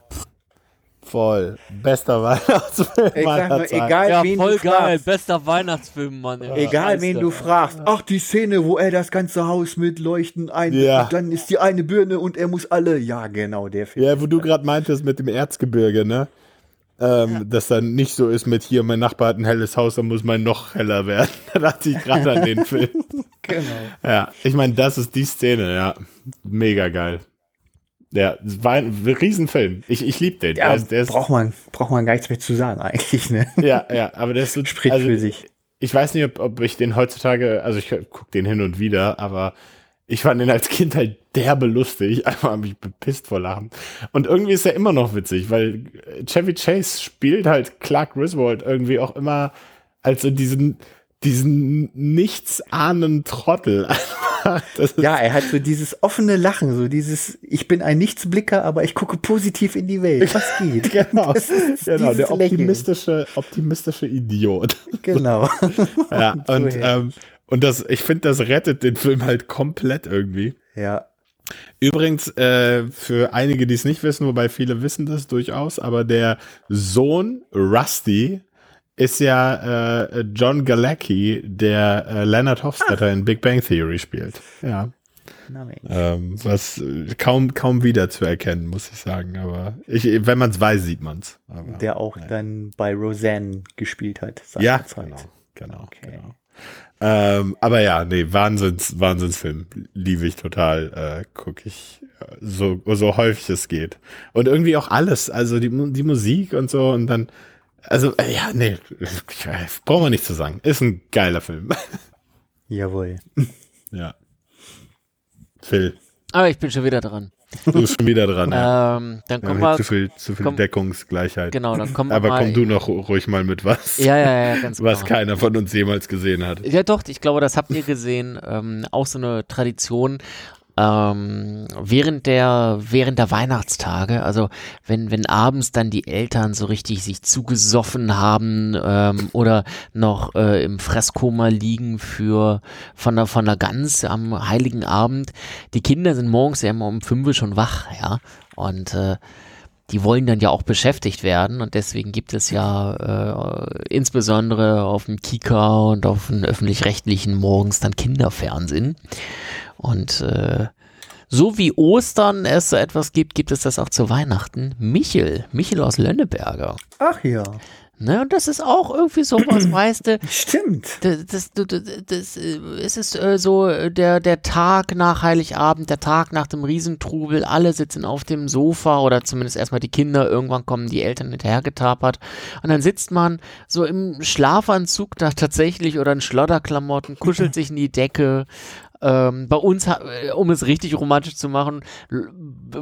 Voll. Bester Weihnachtsfilm Ich sag Zeiten. egal Ja, wen voll du geil. fragst, Bester Weihnachtsfilm, Mann. ey. egal wen du fragst, ach, die Szene, wo er das ganze Haus mit Leuchten ein, Ja. und dann ist die eine Birne und er muss alle, ja, genau, der Film. Ja, wo du gerade meintest mit dem Erzgebirge, ne? Ähm, Dass dann nicht so ist mit hier, mein Nachbar hat ein helles Haus, dann muss mein noch heller werden. da dachte ich gerade an den Film. Genau. Ja, ich meine, das ist die Szene, ja. Mega geil. Ja, war ein Riesenfilm. Ich, ich liebe den. Ja, der, der ist, braucht man, braucht man gar nichts mehr zu sagen, eigentlich, ne? ja, ja, aber der ist so, Spricht also, für sich. Ich weiß nicht, ob, ob ich den heutzutage, also ich gucke den hin und wieder, aber ich fand den als Kind halt derbe lustig. Einfach hab mich bepisst vor Lachen. Und irgendwie ist er immer noch witzig, weil Chevy Chase spielt halt Clark Griswold irgendwie auch immer als so diesen, diesen nichtsahnenden Trottel. Ja, er hat so dieses offene Lachen, so dieses, ich bin ein Nichtsblicker, aber ich gucke positiv in die Welt. Was geht? genau, Das ist genau der Lächeln. optimistische, optimistische Idiot. Genau. Ja, und, ähm, und das, ich finde, das rettet den Film halt komplett irgendwie. Ja. Übrigens, äh, für einige, die es nicht wissen, wobei viele wissen das durchaus, aber der Sohn Rusty ist ja äh, John Galecki, der äh, Leonard Hofstadter in Big Bang Theory spielt. Ja. Ähm, was äh, kaum, kaum wieder zu erkennen, muss ich sagen. Aber ich, wenn man es weiß, sieht man es. Der auch dann bei Roseanne gespielt hat. Ja, genau. Genau, Okay. genau. Ähm, aber ja, nee, Wahnsinns, Wahnsinnsfilm. Liebe ich total. Äh, Gucke ich äh, so, so häufig es geht. Und irgendwie auch alles. Also die, die Musik und so. Und dann, also, äh, ja, nee, brauchen wir nicht zu sagen. Ist ein geiler Film. Jawohl. ja. Phil, Aber ich bin schon wieder dran. du bist schon wieder dran. ja. Ähm, dann kommen wir. zu viel, zu viel komm- Deckungsgleichheit. Genau, dann kommen wir Aber mal. komm du noch ruhig mal mit was, Ja, ja, ja, ganz was genau. keiner von uns jemals gesehen hat. Ja, doch, ich glaube, das habt ihr gesehen. Ähm, auch so eine Tradition. Ähm, während der während der Weihnachtstage, also wenn wenn abends dann die Eltern so richtig sich zugesoffen haben ähm, oder noch äh, im Fresskoma liegen für von der von der Gans am Heiligen Abend, die Kinder sind morgens ja immer um fünf schon wach, ja. Und äh, die wollen dann ja auch beschäftigt werden und deswegen gibt es ja äh, insbesondere auf dem Kika und auf dem öffentlich-rechtlichen morgens dann Kinderfernsehen. Und äh, so wie Ostern es so etwas gibt, gibt es das auch zu Weihnachten. Michel, Michel aus Lönneberger. Ach ja. Ne, und das ist auch irgendwie sowas, weißt du, Stimmt. das, das, das, das, das äh, es ist äh, so äh, der, der Tag nach Heiligabend, der Tag nach dem Riesentrubel, alle sitzen auf dem Sofa oder zumindest erstmal die Kinder, irgendwann kommen die Eltern hinterhergetapert und dann sitzt man so im Schlafanzug da tatsächlich oder in Schlodderklamotten, kuschelt sich in die Decke. Ähm, bei uns, äh, um es richtig romantisch zu machen,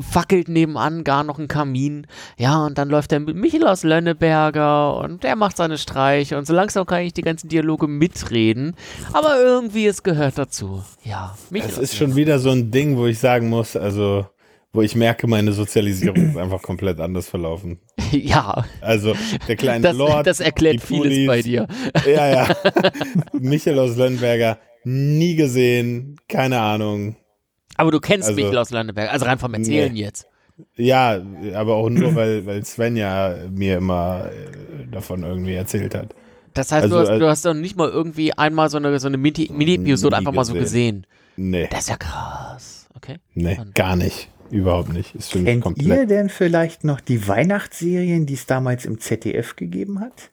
fackelt nebenan gar noch ein Kamin. Ja, und dann läuft der Michel aus Lönneberger und der macht seine Streiche und so langsam kann ich die ganzen Dialoge mitreden. Aber irgendwie, es gehört dazu. Ja, Michel. Es ist schon wieder so ein Ding, wo ich sagen muss, also, wo ich merke, meine Sozialisierung ist einfach komplett anders verlaufen. Ja, Also, der kleine das, Lord. das erklärt vieles Pullis. bei dir. Ja, ja. Michael aus Lönnberger, nie gesehen, keine Ahnung. Aber du kennst Also- Michel aus Lönneberger, also rein vom Erzählen jetzt. Ja, aber auch nur, weil, weil Sven ja mir immer äh, davon irgendwie erzählt hat. Das heißt, Also, du, hast, äh, du hast doch nicht mal irgendwie einmal so eine, so eine Mini- Mini-Episode Nie einfach mal so gesehen. gesehen. Nee, Das ist ja krass. Okay. nee, gar nicht. Überhaupt nicht. Ist für mich Kennt komplett. ihr denn vielleicht noch die Weihnachtsserien, die es damals im ZDF gegeben hat?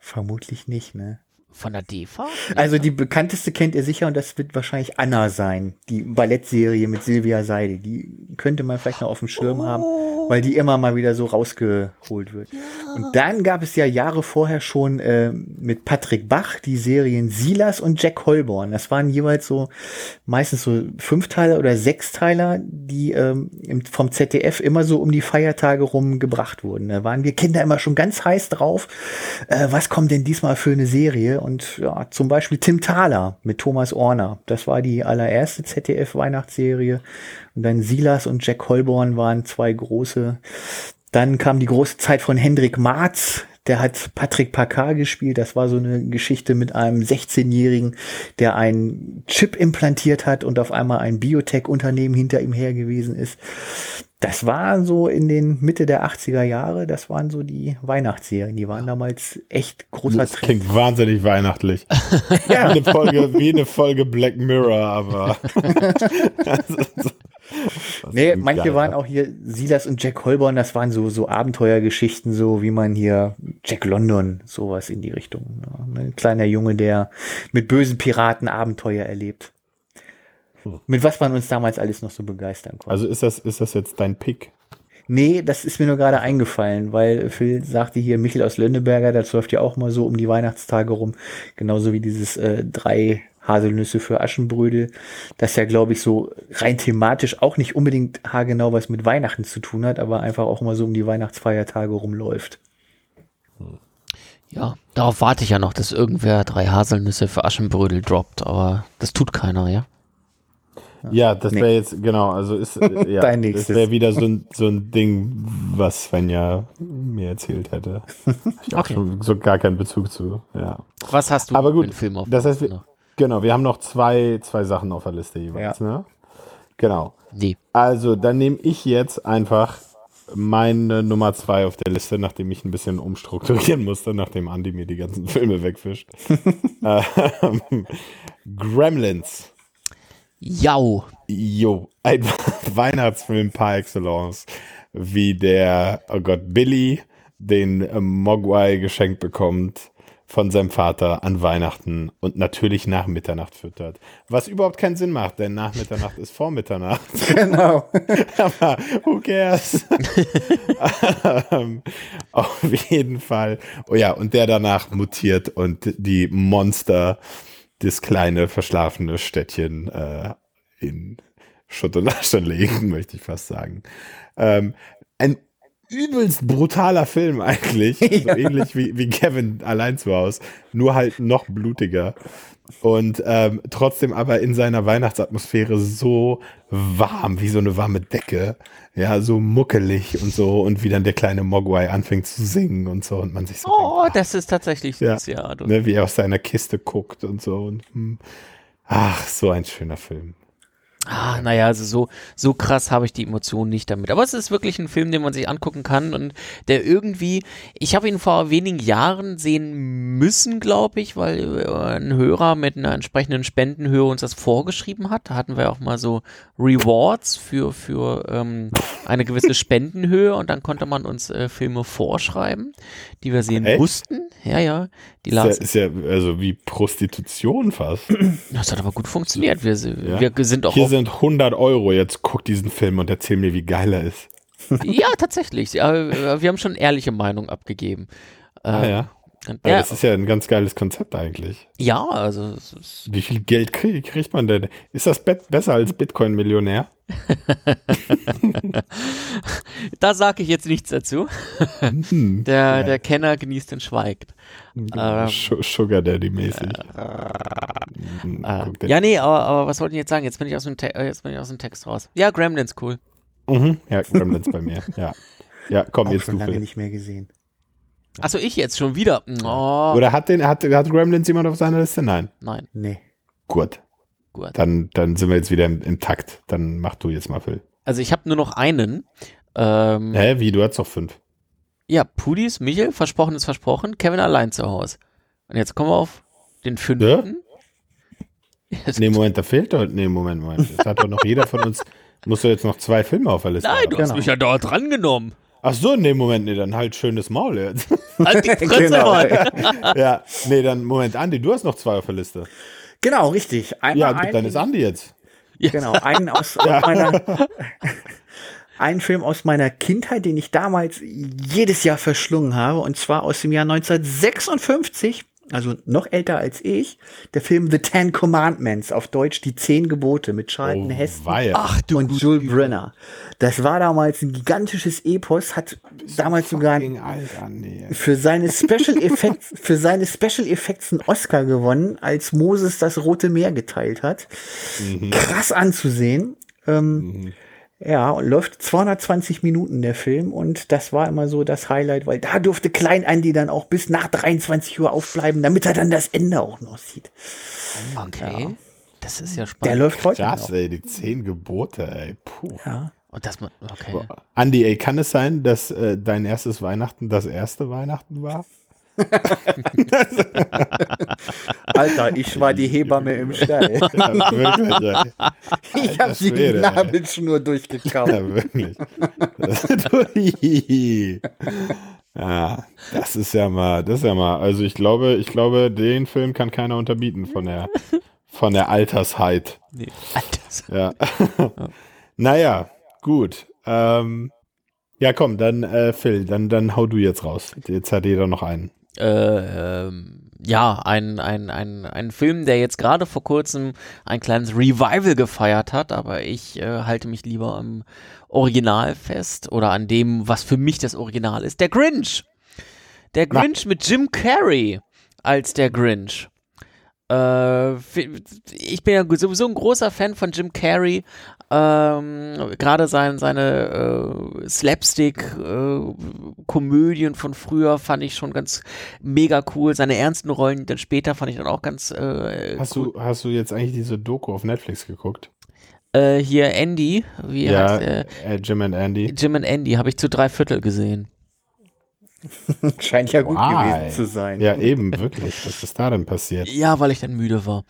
Vermutlich nicht, ne? Von der DEFA? Also die bekannteste kennt ihr sicher und das wird wahrscheinlich Anna sein, die Ballettserie mit Silvia Seide. Die könnte man vielleicht noch auf dem Schirm haben, weil die immer mal wieder so rausgeholt wird. Und dann gab es ja Jahre vorher schon äh, mit Patrick Bach die Serien Silas und Jack Holborn. Das waren jeweils so meistens so Fünfteiler oder Sechsteiler, die ähm, vom ZDF immer so um die Feiertage rum gebracht wurden. Da waren wir Kinder immer schon ganz heiß drauf. Äh, was kommt denn diesmal für eine Serie? und ja, zum Beispiel Tim Thaler mit Thomas Orner. Das war die allererste ZDF-Weihnachtsserie. Und dann Silas und Jack Holborn waren zwei große. Dann kam die große Zeit von Hendrik Marz, der hat Patrick Packard gespielt. Das war so eine Geschichte mit einem 16-Jährigen, der einen Chip implantiert hat und auf einmal ein Biotech-Unternehmen hinter ihm her gewesen ist. Das war so in den Mitte der 80er Jahre, das waren so die Weihnachtsserien. Die waren damals echt großer Das klingt wahnsinnig weihnachtlich. ja. Wie eine Folge, wie eine Folge Black Mirror, aber. nee, manche waren auch hier, Silas und Jack Holborn, das waren so, so Abenteuergeschichten, so wie man hier Jack London, sowas in die Richtung. Ja. Ein kleiner Junge, der mit bösen Piraten Abenteuer erlebt. Hm. Mit was man uns damals alles noch so begeistern konnte. Also ist das, ist das jetzt dein Pick? Nee, das ist mir nur gerade eingefallen, weil Phil sagte hier, Michel aus Lönneberger, das läuft ja auch mal so um die Weihnachtstage rum, genauso wie dieses äh, drei Haselnüsse für Aschenbrödel, das ja, glaube ich, so rein thematisch auch nicht unbedingt haargenau was mit Weihnachten zu tun hat, aber einfach auch mal so um die Weihnachtsfeiertage rumläuft. Ja, darauf warte ich ja noch, dass irgendwer drei Haselnüsse für Aschenbrödel droppt, aber das tut keiner, ja? Ja, das wäre jetzt, genau, also ist, äh, ja, Dein das wäre wieder so ein, so ein Ding, was Svenja mir erzählt hätte. Ich habe okay. so gar keinen Bezug zu, ja. Was hast du Aber gut, Film auf das heißt, wir, genau, wir haben noch zwei, zwei Sachen auf der Liste jeweils, ja. ne? Genau. Nee. Also, dann nehme ich jetzt einfach meine Nummer zwei auf der Liste, nachdem ich ein bisschen umstrukturieren musste, nachdem Andy mir die ganzen Filme wegfischt. ähm, Gremlins. Jau. Jo, ein Weihnachtsfilm par excellence, wie der, oh Gott, Billy den Mogwai geschenkt bekommt von seinem Vater an Weihnachten und natürlich nach Mitternacht füttert. Was überhaupt keinen Sinn macht, denn nach Mitternacht ist vor Mitternacht. Genau. Aber who cares? um, auf jeden Fall. Oh ja, und der danach mutiert und die Monster das kleine verschlafene Städtchen äh, in Schutt und Asche legen, möchte ich fast sagen. Ähm, ein übelst brutaler Film eigentlich, ja. so ähnlich wie, wie Kevin allein zu Hause, nur halt noch blutiger. Und ähm, trotzdem aber in seiner Weihnachtsatmosphäre so warm, wie so eine warme Decke, ja, so muckelig und so. Und wie dann der kleine Mogwai anfängt zu singen und so. Und man sich so Oh, denkt, das ist tatsächlich süß, ja, ja ne, wie er aus seiner Kiste guckt und so. Und hm. ach, so ein schöner Film. Ah, naja, also so, so krass habe ich die Emotionen nicht damit. Aber es ist wirklich ein Film, den man sich angucken kann und der irgendwie, ich habe ihn vor wenigen Jahren sehen müssen, glaube ich, weil äh, ein Hörer mit einer entsprechenden Spendenhöhe uns das vorgeschrieben hat. Da hatten wir auch mal so Rewards für, für ähm, eine gewisse Spendenhöhe und dann konnte man uns äh, Filme vorschreiben, die wir sehen Echt? mussten. Ja, ja. Die ist, ja, ist ja also wie Prostitution fast. Das hat aber gut funktioniert. Wir, ja. wir sind auch Hier sind 100 Euro, jetzt guck diesen Film und erzähl mir, wie geil er ist. ja, tatsächlich. Wir haben schon ehrliche Meinung abgegeben. Ah, ja. Ja. Das ist ja ein ganz geiles Konzept eigentlich. Ja, also. Wie viel Geld krieg, kriegt man denn? Ist das besser als Bitcoin-Millionär? da sage ich jetzt nichts dazu. Hm, der, ja. der Kenner genießt und schweigt. Ähm, Sugar Daddy-mäßig. Äh, äh, ja, nee, aber, aber was wollte ich jetzt sagen? Jetzt bin ich aus dem, Te jetzt bin ich aus dem Text raus. Ja, Gremlins, cool. Mhm. Ja, Gremlins bei mir, ja. Ja, komm, Auch jetzt schon lange nicht mehr gesehen. Achso, ich jetzt schon wieder. Oh. Oder hat, den, hat, hat Gremlins jemand auf seiner Liste? Nein. Nein. Nee. Gut. Gut. Dann, dann sind wir jetzt wieder im, im Takt. Dann mach du jetzt mal, Phil. Also ich habe nur noch einen. Ähm, Hä, wie? Du hast doch fünf. Ja, Pudis, Michel, versprochen ist versprochen, Kevin allein zu Hause. Und jetzt kommen wir auf den fünften. Ja? nee, Moment, da fehlt doch. Nee, Moment, Moment. Das hat doch noch jeder von uns. Musst du jetzt noch zwei Filme auf der Liste Nein, haben. du hast genau. mich ja dort drangenommen. Ach so, nee, Moment, nee, dann halt schönes Maul jetzt. Halt die Fresse, genau. ja, nee, dann, Moment, Andi, du hast noch zwei auf der Liste. Genau, richtig. Einmal ja, gut, dann ist Andi jetzt. Genau, einen aus, ja. meiner, einen Film aus meiner Kindheit, den ich damals jedes Jahr verschlungen habe, und zwar aus dem Jahr 1956. also noch älter als ich, der Film The Ten Commandments, auf Deutsch Die Zehn Gebote mit Charlton Oh, Heston weia. Ach du und Jules Brenner. Das war damals ein gigantisches Epos, hat damals sogar für seine Special Effects, für seine Special Effects einen Oscar gewonnen, als Moses das Rote Meer geteilt hat. Krass anzusehen. Ähm, Ja, und läuft 220 Minuten der Film und das war immer so das Highlight, weil da durfte Klein Andy dann auch bis nach 23 Uhr aufbleiben, damit er dann das Ende auch noch sieht. Okay. Das ist ja Der spannend. läuft heute Krass, noch. ey, die zehn Gebote, ey. Puh. Ja. Und das man, okay. Andi, ey, kann es sein, dass äh, dein erstes Weihnachten das erste Weihnachten war? Alter, ich war die Hebamme im Stall. Ja, wirklich, ey. Ich habe die. Nabelschnur durchgekaut. Ja, wirklich. ja, das ist ja mal, das ist ja mal, also ich glaube, ich glaube, den Film kann keiner unterbieten von der, von der Altersheit. Nee. Das, Ja. naja, gut. Ähm, ja, komm, dann, äh, Phil, dann, dann hau du jetzt raus. Jetzt hat jeder noch einen. Äh, ähm, ja, ein, ein, ein, ein Film, der jetzt gerade vor kurzem ein kleines Revival gefeiert hat, aber ich äh, halte mich lieber am Original fest oder an dem, was für mich das Original ist. Der Grinch. Der Na. Grinch mit Jim Carrey als der Grinch. Äh, ich bin ja sowieso ein großer Fan von Jim Carrey. Ähm, Gerade sein, seine äh, Slapstick-Komödien von früher fand ich schon ganz mega cool. Seine ernsten Rollen dann später fand ich dann auch ganz äh, Hast cool. du, hast du jetzt eigentlich diese Doku auf Netflix geguckt? Äh, hier Andy, wie ja, heißt er? äh, Jim and Andy. Jim und Andy habe ich zu drei Viertel gesehen. Scheint ja gut Why? gewesen zu sein. Ja, eben, wirklich. Was ist da denn passiert? Ja, weil ich dann müde war.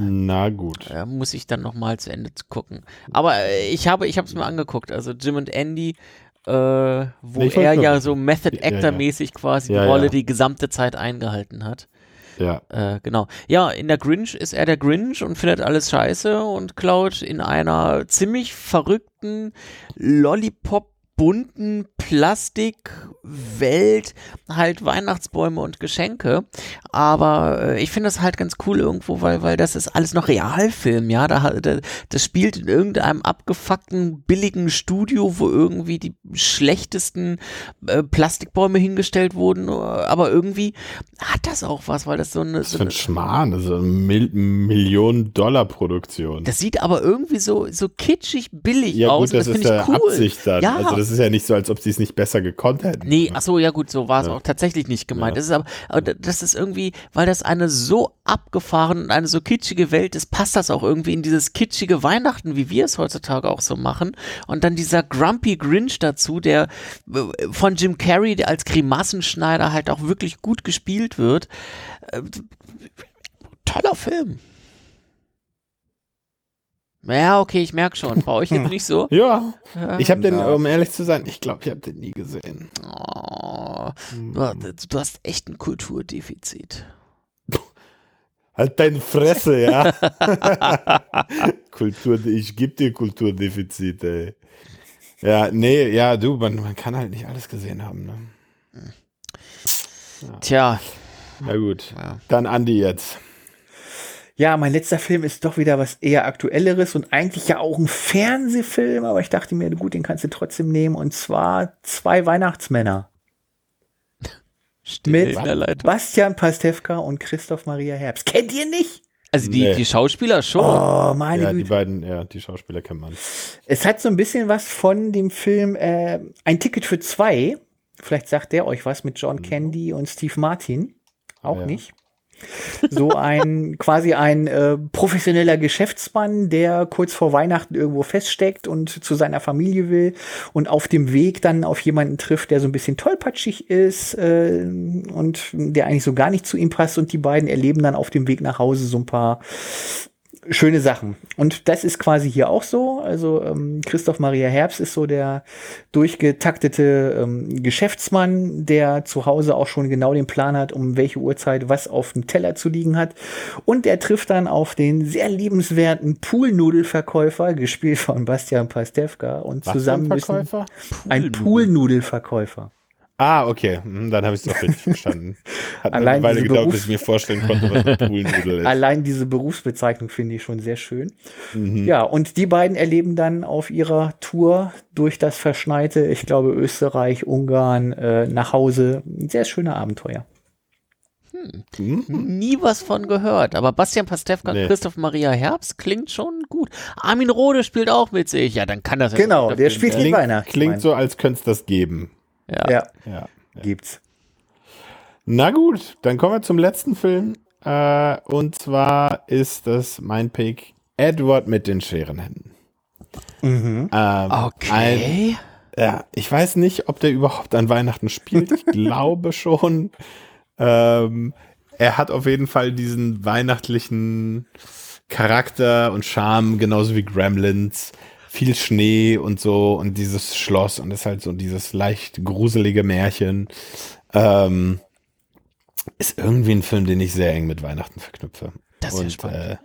Na gut. Ja, muss ich dann nochmal zu Ende gucken. Aber äh, ich habe ich es mir angeguckt. Also Jim und Andy, äh, wo Nee, ich er ja so Method Ja, ja. Actor-mäßig quasi Ja, die Rolle ja. die gesamte Zeit eingehalten hat. Ja. Äh, genau. Ja, in der Grinch ist er der Grinch und findet alles scheiße und klaut in einer ziemlich verrückten Lollipop bunten Plastikwelt halt Weihnachtsbäume und Geschenke. Aber äh, ich finde das halt ganz cool irgendwo, weil, weil das ist alles noch Realfilm, ja. Da, da, das spielt in irgendeinem abgefuckten, billigen Studio, wo irgendwie die schlechtesten äh, Plastikbäume hingestellt wurden. Aber irgendwie hat das auch was, weil das so eine. So für eine ein Schmarrn. Das ist eine Mil Millionen-Dollar-Produktion. das sieht aber irgendwie so, so kitschig billig Ja, aus. gut, das, und ist ich cool. Absicht dann. Ja. Also, das ist ja nicht so, als ob sie es nicht besser gekonnt hätten. Nee, ach so, ja gut, so war es Ja. auch tatsächlich nicht gemeint. Ja. Das ist aber, aber das ist irgendwie, weil das eine so abgefahren und eine so kitschige Welt ist, passt das auch irgendwie in dieses kitschige Weihnachten, wie wir es heutzutage auch so machen. Und dann dieser Grumpy Grinch dazu, der äh, von Jim Carrey der als Grimassenschneider halt auch wirklich gut gespielt wird. Äh, toller Film. Ja, okay, ich merke schon. Bei euch jetzt nicht so. Ja, Ja. ich habe den, Ja. um ehrlich zu sein, ich glaube, ich habe den nie gesehen. Oh, du, du hast echt ein Kulturdefizit. Halt deine Fresse, ja. Kultur, ich gebe dir Kulturdefizit, ey. Ja, nee, ja, du, man, man kann halt nicht alles gesehen haben, ne? Tja, Na gut. Ja. Dann Andi jetzt. Ja, mein letzter Film ist doch wieder was eher aktuelleres und eigentlich ja auch ein Fernsehfilm, aber ich dachte mir, gut, den kannst du trotzdem nehmen und zwar zwei Weihnachtsmänner. steht Mit in der Leitung. Bastian Pastewka und Christoph Maria Herbst. Kennt ihr nicht? Also die, Nee. die Schauspieler schon. Oh, meine Ja, die Güte. beiden, ja, die Schauspieler kennt man. Es hat so ein bisschen was von dem Film äh, Ein Ticket für zwei. Vielleicht sagt der euch was mit John Candy und Steve Martin. Auch Mhm. Ja. nicht. So ein quasi ein äh, professioneller Geschäftsmann, der kurz vor Weihnachten irgendwo feststeckt und zu seiner Familie will und auf dem Weg dann auf jemanden trifft, der so ein bisschen tollpatschig ist äh, und der eigentlich so gar nicht zu ihm passt. Und die beiden erleben dann auf dem Weg nach Hause so ein paar schöne Sachen. Und das ist quasi hier auch so. Also ähm, Christoph Maria Herbst ist so der durchgetaktete ähm, Geschäftsmann, der zu Hause auch schon genau den Plan hat, um welche Uhrzeit was auf dem Teller zu liegen hat. Und der trifft dann auf den sehr liebenswerten Poolnudelverkäufer, gespielt von Bastian Pastewka. Und Was zusammen müssen ein Poolnudelverkäufer. Ah, okay. Hm, Dann habe ich es doch richtig verstanden. Hat Allein eine Weile diese gedauert, bis ich mir vorstellen konnte, was ein Poolnudel ist. Allein diese Berufsbezeichnung finde ich schon sehr schön. Mhm. Ja, und die beiden erleben dann auf ihrer Tour durch das verschneite, ich glaube, Österreich, Ungarn, äh, nach Hause. Ein sehr schöner Abenteuer. Mhm. Nie was von gehört. Aber Bastian Pastewka und Nee. Christoph Maria Herbst klingt schon gut. Armin Rode spielt auch mit sich. Ja, dann kann das ja Genau, der spielt Klingt, Weihnachtsmann. klingt so, als könnte es das geben. Ja. Ja, Ja. gibt's. Na gut, dann kommen wir zum letzten Film. Äh, und zwar ist das mein Pick Edward mit den Scherenhänden. Mhm. Ähm, Ein, Okay. ja, ich weiß nicht, ob der überhaupt an Weihnachten spielt. Ich glaube schon. Ähm, er hat auf jeden Fall diesen weihnachtlichen Charakter und Charme, genauso wie Gremlins. Viel Schnee und so und dieses Schloss und ist halt so dieses leicht gruselige Märchen. Ähm, ist irgendwie ein Film, den ich sehr eng mit Weihnachten verknüpfe. Das ist ja und, spannend. Äh,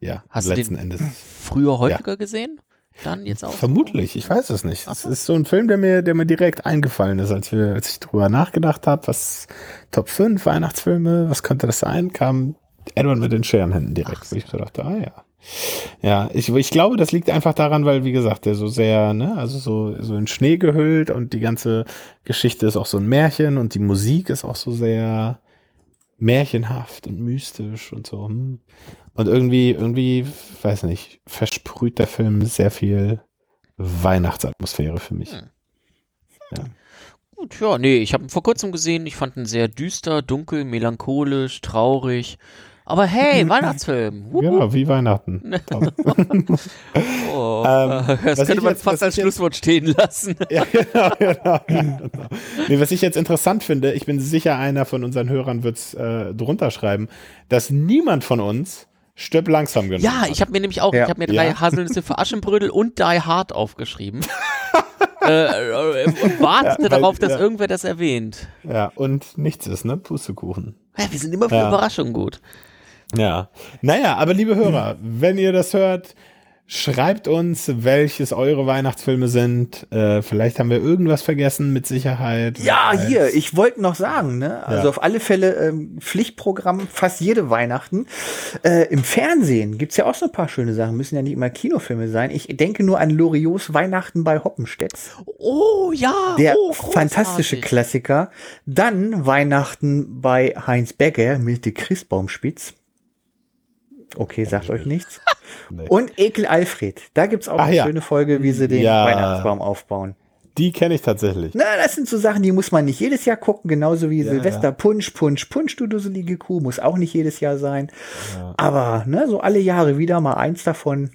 ja, Hast du letzten den Endes. Früher häufiger gesehen? Dann jetzt auch? Vermutlich, ich weiß es nicht. Es ist so ein Film, der mir, der mir direkt eingefallen ist, als, wir, als ich drüber nachgedacht habe, was Top 5 Weihnachtsfilme, was könnte das sein, kam Edward mit den Scherenhänden direkt. ich so dachte, ah ja. Ja, ich, ich glaube, das liegt einfach daran, weil, wie gesagt, der so sehr, ne, also so, so in Schnee gehüllt und die ganze Geschichte ist auch so ein Märchen und die Musik ist auch so sehr märchenhaft und mystisch und so. hm. Und irgendwie, irgendwie, weiß nicht, versprüht der Film sehr viel Weihnachtsatmosphäre für mich. Hm. Gut, ja, nee, ich habe ihn vor kurzem gesehen. Ich fand ihn sehr düster, dunkel, melancholisch, traurig. Aber hey, Weihnachtsfilm. Wupp, Genau, wie Weihnachten. Oh, Ähm, das könnte man jetzt- fast als Schlusswort stehen lassen. ja, genau, genau, genau. Nee, was ich jetzt interessant finde, ich bin sicher, einer von unseren Hörern wird es äh, drunter schreiben, dass niemand von uns Stirb langsam genommen Ja, hat. ich habe mir nämlich auch, Ja. ich habe mir drei Ja. Haselnüsse für Aschenbrödel und Die Hard aufgeschrieben. äh, äh, und wartete Ja, weil- darauf, dass ja. irgendwer das erwähnt. Ja, und nichts ist, ne? Pustekuchen. Ja, wir sind immer für Ja. Überraschungen gut. Ja. Naja, aber liebe Hörer, wenn ihr das hört, schreibt uns, welches eure Weihnachtsfilme sind. Äh, vielleicht haben wir irgendwas vergessen, mit Sicherheit. Ja, Wer hier, ich wollte noch sagen, ne? Also Ja. auf alle Fälle ähm, Pflichtprogramm fast jede Weihnachten. Äh, Im Fernsehen gibt's ja auch so ein paar schöne Sachen, müssen ja nicht immer Kinofilme sein. Ich denke nur an Loriots Weihnachten bei Hoppenstedt. Oh ja, Der oh, fantastische Klassiker. Dann Weihnachten bei Heinz Becker mit die Christbaumspitz. Okay, sagt euch nichts. Nee. Und Ekel Alfred. Da gibt's auch Ach eine ja. schöne Folge, wie sie den Ja. Weihnachtsbaum aufbauen. Die kenne ich tatsächlich. Na, das sind so Sachen, die muss man nicht jedes Jahr gucken, genauso wie Ja, Silvester ja. Punsch, Punsch, Punsch, du dusselige Kuh, muss auch nicht jedes Jahr sein. Ja. Aber, ne, so alle Jahre wieder mal eins davon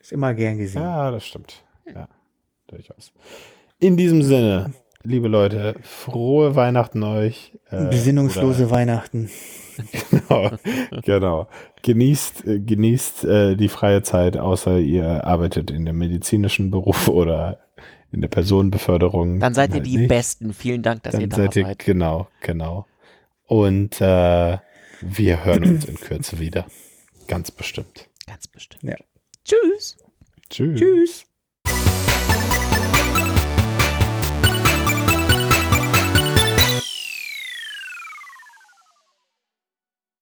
ist immer gern gesehen. Ja, das stimmt. Ja, durchaus. In diesem Sinne, liebe Leute, frohe Weihnachten euch. Äh, Besinnungslose Weihnachten. Genau, genau. Genießt, äh, genießt äh, die freie Zeit, außer ihr arbeitet in dem medizinischen Beruf oder in der Personenbeförderung. Dann seid ihr Halt die nicht. Besten. Vielen Dank, dass ihr Dann da seid ihr, seid. genau, genau. Und äh, wir hören uns in Kürze wieder. Ganz bestimmt. Ganz bestimmt. Ja. Tschüss. Tschüss. Tschüss.